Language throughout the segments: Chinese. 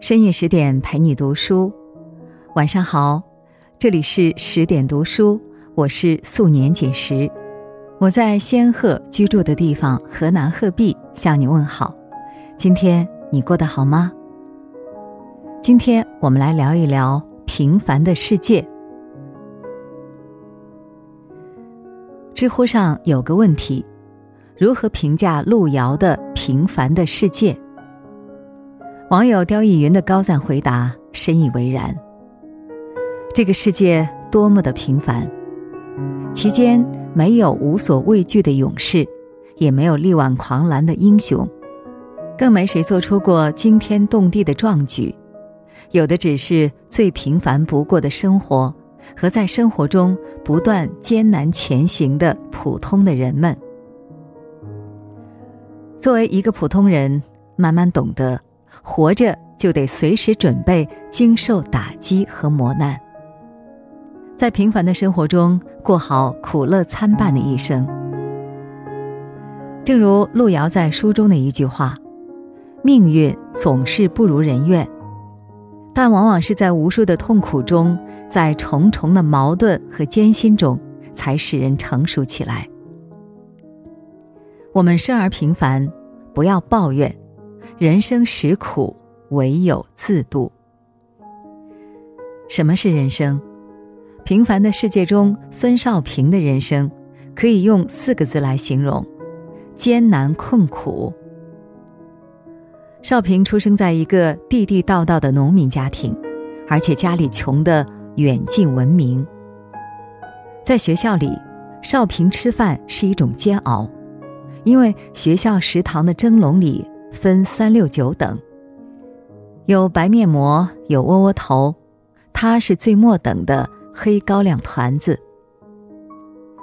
深夜十点陪你读书，晚上好，这里是十点读书，我是素年锦时，我在仙鹤居住的地方河南鹤壁向你问好。今天你过得好吗？今天我们来聊一聊平凡的世界。知乎上有个问题：如何评价路遥的《平凡的世界》？网友刁亦云的高赞回答深以为然。这个世界多么的平凡，其间没有无所畏惧的勇士，也没有力挽狂澜的英雄，更没谁做出过惊天动地的壮举，有的只是最平凡不过的生活和在生活中不断艰难前行的普通的人们。作为一个普通人，慢慢懂得。活着就得随时准备经受打击和磨难，在平凡的生活中过好苦乐参半的一生。正如路遥在书中的一句话：“命运总是不如人愿，但往往是在无数的痛苦中，在重重的矛盾和艰辛中，才使人成熟起来。”我们生而平凡，不要抱怨。人生实苦，唯有自渡。什么是人生？平凡的世界中，孙少平的人生可以用四个字来形容：艰难困苦。少平出生在一个地地道道的农民家庭，而且家里穷得远近闻名。在学校里，少平吃饭是一种煎熬，因为学校食堂的蒸笼里。分三六九等，有白面馍，有窝窝头，他是最末等的黑高粱团子。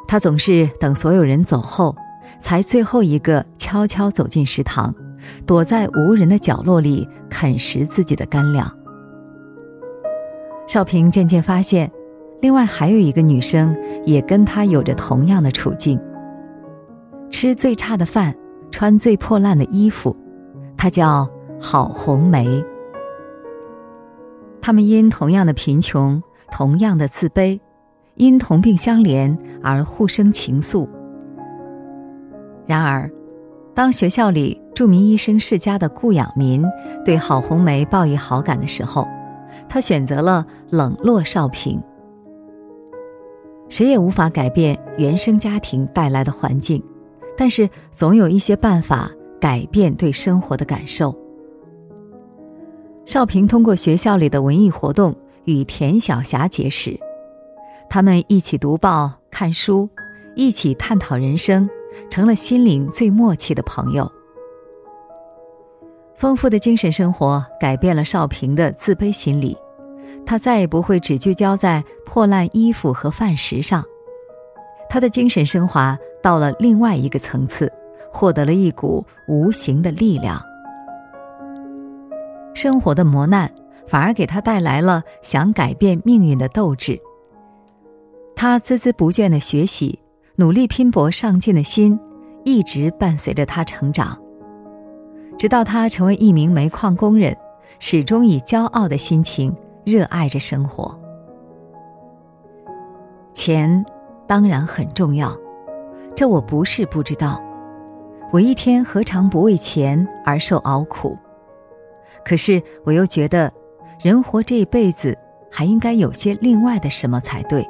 他总是等所有人走后，才最后一个悄悄走进食堂，躲在无人的角落里啃食自己的干粮。少平渐渐发现，另外还有一个女生也跟他有着同样的处境，吃最差的饭，穿最破烂的衣服。她叫郝红梅。他们因同样的贫穷，同样的自卑，因同病相怜而互生情愫。然而，当学校里著名医生世家的顾养民对郝红梅报以好感的时候，他选择了冷落少平。谁也无法改变原生家庭带来的环境，但是总有一些办法。改变对生活的感受。少平通过学校里的文艺活动与田晓霞结识，他们一起读报、看书，一起探讨人生，成了心灵最默契的朋友。丰富的精神生活改变了少平的自卑心理，他再也不会只聚焦在破烂衣服和饭食上，他的精神升华到了另外一个层次。获得了一股无形的力量，生活的磨难反而给他带来了想改变命运的斗志。他孜孜不倦的学习，努力拼搏上进的心，一直伴随着他成长，直到他成为一名煤矿工人，始终以骄傲的心情热爱着生活。钱当然很重要，这我不是不知道。我一天何尝不为钱而受熬苦？可是我又觉得，人活这一辈子，还应该有些另外的什么才对。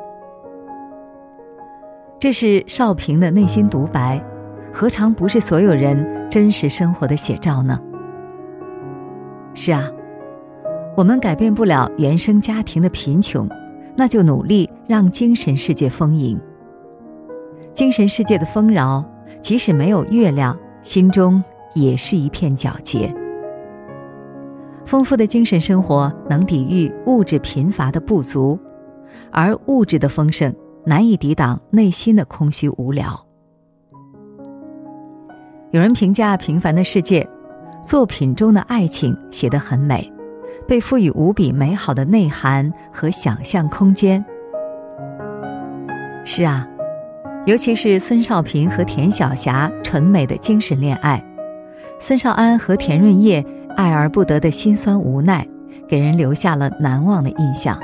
这是少平的内心独白，何尝不是所有人真实生活的写照呢？是啊，我们改变不了原生家庭的贫穷，那就努力让精神世界丰盈。精神世界的丰饶。即使没有月亮，心中也是一片皎洁。丰富的精神生活能抵御物质贫乏的不足，而物质的丰盛难以抵挡内心的空虚无聊。有人评价《平凡的世界》，作品中的爱情写得很美，被赋予无比美好的内涵和想象空间。是啊。尤其是孙少平和田晓霞纯美的精神恋爱，孙少安和田润叶爱而不得的心酸无奈，给人留下了难忘的印象。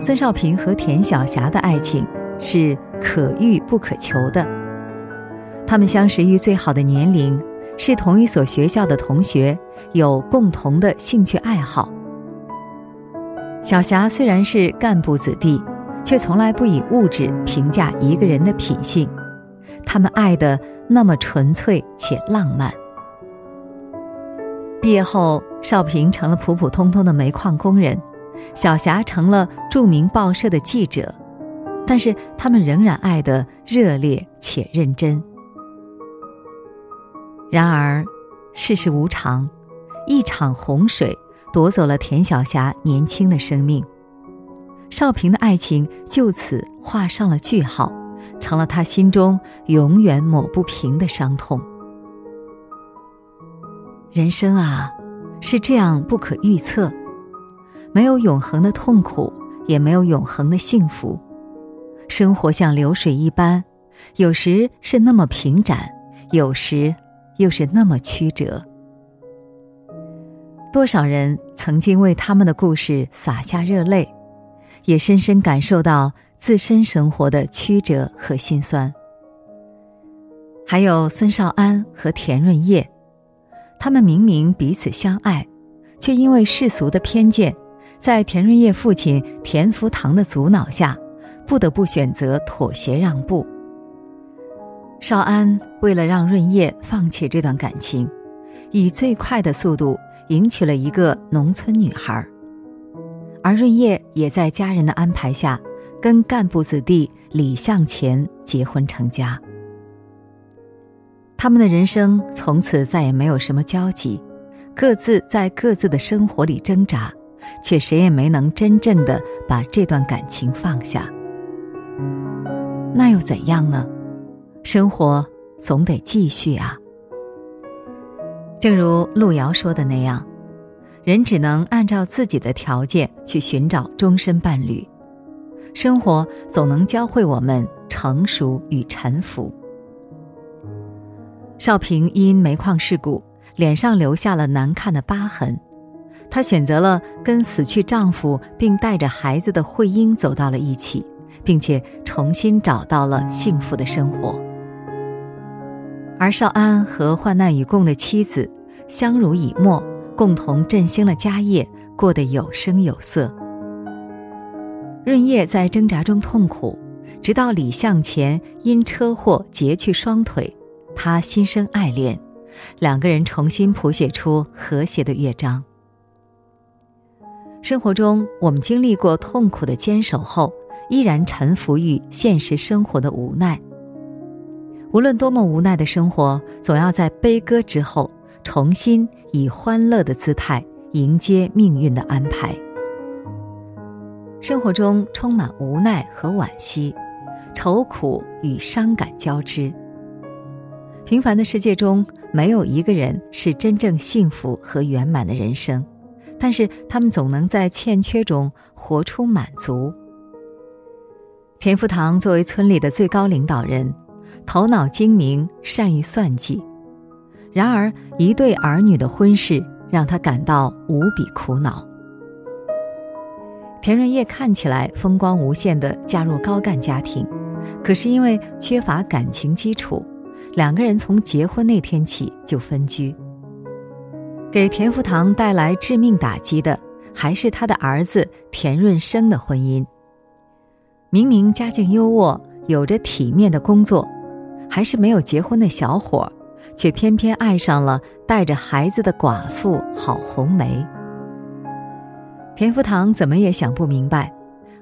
孙少平和田晓霞的爱情是可遇不可求的。他们相识于最好的年龄，是同一所学校的同学，有共同的兴趣爱好。小霞虽然是干部子弟，却从来不以物质评价一个人的品性。他们爱的那么纯粹且浪漫。毕业后，少平成了普普通通的煤矿工人，小霞成了著名报社的记者，但是他们仍然爱得热烈且认真。然而，世事无常，一场洪水夺走了田晓霞年轻的生命，少平的爱情就此画上了句号，成了他心中永远抹不平的伤痛。人生啊，是这样不可预测，没有永恒的痛苦，也没有永恒的幸福。生活像流水一般，有时是那么平展，有时又是那么曲折。多少人曾经为他们的故事洒下热泪，也深深感受到自身生活的曲折和心酸。还有孙少安和田润叶。他们明明彼此相爱，却因为世俗的偏见，在田润叶父亲田福堂的阻挠下，不得不选择妥协让步。少安为了让润叶放弃这段感情，以最快的速度迎娶了一个农村女孩儿，而润叶也在家人的安排下，跟干部子弟李向前结婚成家。他们的人生从此再也没有什么交集，各自在各自的生活里挣扎，却谁也没能真正的把这段感情放下。那又怎样呢？生活总得继续啊。正如路遥说的那样，人只能按照自己的条件去寻找终身伴侣，生活总能教会我们成熟与臣服。少平因煤矿事故，脸上留下了难看的疤痕。她选择了跟死去丈夫并带着孩子的慧英走到了一起，并且重新找到了幸福的生活。而少安和患难与共的妻子相濡以沫，共同振兴了家业，过得有声有色。润叶在挣扎中痛苦，直到李向前因车祸截去双腿。他心生爱恋，两个人重新谱写出和谐的乐章。生活中，我们经历过痛苦的坚守后，依然臣服于现实生活的无奈。无论多么无奈的生活，总要在悲歌之后，重新以欢乐的姿态迎接命运的安排。生活中充满无奈和惋惜，愁苦与伤感交织。平凡的世界中，没有一个人是真正幸福和圆满的人生，但是他们总能在欠缺中活出满足。田福堂作为村里的最高领导人，头脑精明，善于算计。然而，一对儿女的婚事让他感到无比苦恼。田润叶看起来风光无限的嫁入高干家庭，可是因为缺乏感情基础。两个人从结婚那天起就分居。给田福堂带来致命打击的，还是他的儿子田润生的婚姻。明明家境优渥，有着体面的工作，还是没有结婚的小伙，却偏偏爱上了带着孩子的寡妇郝红梅。田福堂怎么也想不明白，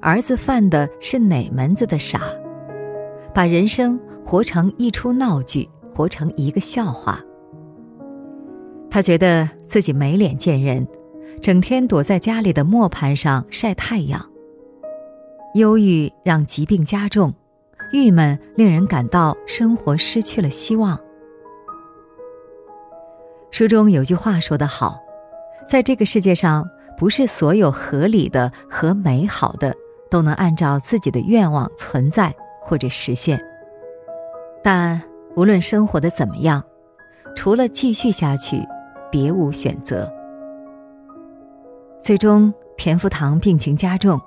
儿子犯的是哪门子的傻，把人生。活成一出闹剧，活成一个笑话。他觉得自己没脸见人，整天躲在家里的磨盘上晒太阳。忧郁让疾病加重，郁闷令人感到生活失去了希望。书中有句话说得好，在这个世界上，不是所有合理的和美好的都能按照自己的愿望存在或者实现。但无论生活的怎么样，除了继续下去，别无选择。最终，田福堂病情加重，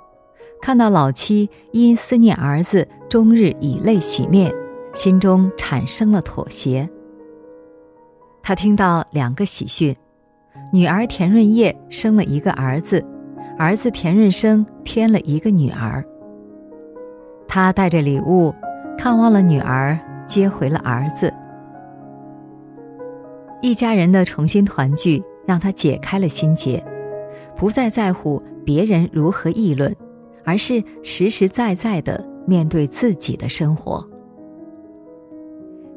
看到老妻因思念儿子，终日以泪洗面，心中产生了妥协。他听到两个喜讯：女儿田润叶生了一个儿子，儿子田润生添了一个女儿。他带着礼物，看望了女儿，接回了儿子。一家人的重新团聚，让他解开了心结，不再在乎别人如何议论，而是实实在在的面对自己的生活。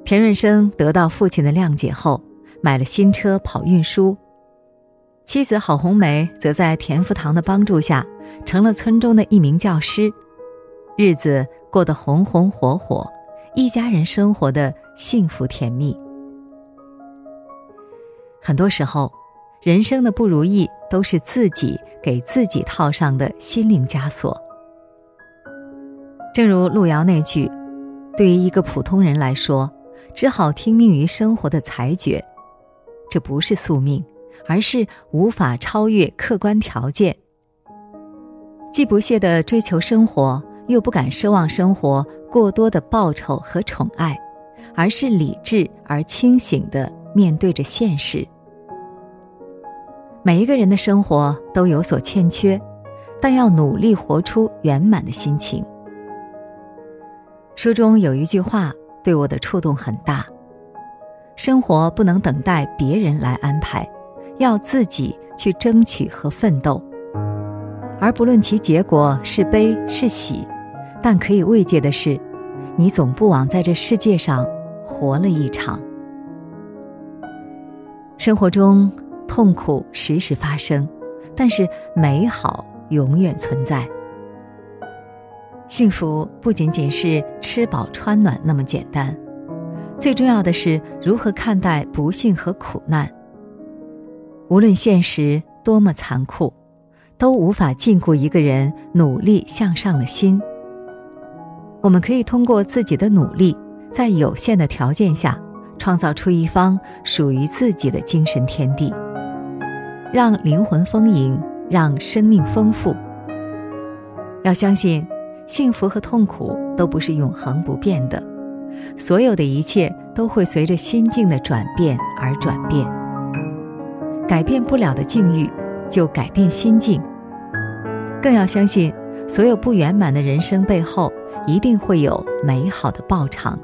田润生得到父亲的谅解后，买了新车跑运输。妻子郝红梅则在田福堂的帮助下，成了村中的一名教师，日子过得红红火火，一家人生活的幸福甜蜜。很多时候，人生的不如意都是自己给自己套上的心灵枷锁。正如路遥那句：“对于一个普通人来说，只好听命于生活的裁决。”这不是宿命，而是无法超越客观条件。既不懈的追求生活，又不敢奢望生活过多的报酬和宠爱，而是理智而清醒的。面对着现实，每一个人的生活都有所欠缺，但要努力活出圆满的心情。书中有一句话对我的触动很大：生活不能等待别人来安排，要自己去争取和奋斗。而不论其结果是悲是喜，但可以慰藉的是，你总不枉在这世界上活了一场。生活中痛苦时时发生，但是美好永远存在。幸福不仅仅是吃饱穿暖那么简单，最重要的是如何看待不幸和苦难。无论现实多么残酷，都无法禁锢一个人努力向上的心。我们可以通过自己的努力，在有限的条件下。创造出一方属于自己的精神天地，让灵魂丰盈，让生命丰富。要相信，幸福和痛苦都不是永恒不变的，所有的一切都会随着心境的转变而转变。改变不了的境遇，就改变心境。更要相信，所有不圆满的人生背后，一定会有美好的报偿。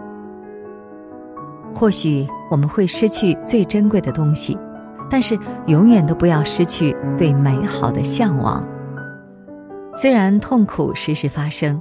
或许我们会失去最珍贵的东西，但是永远都不要失去对美好的向往。虽然痛苦时时发生，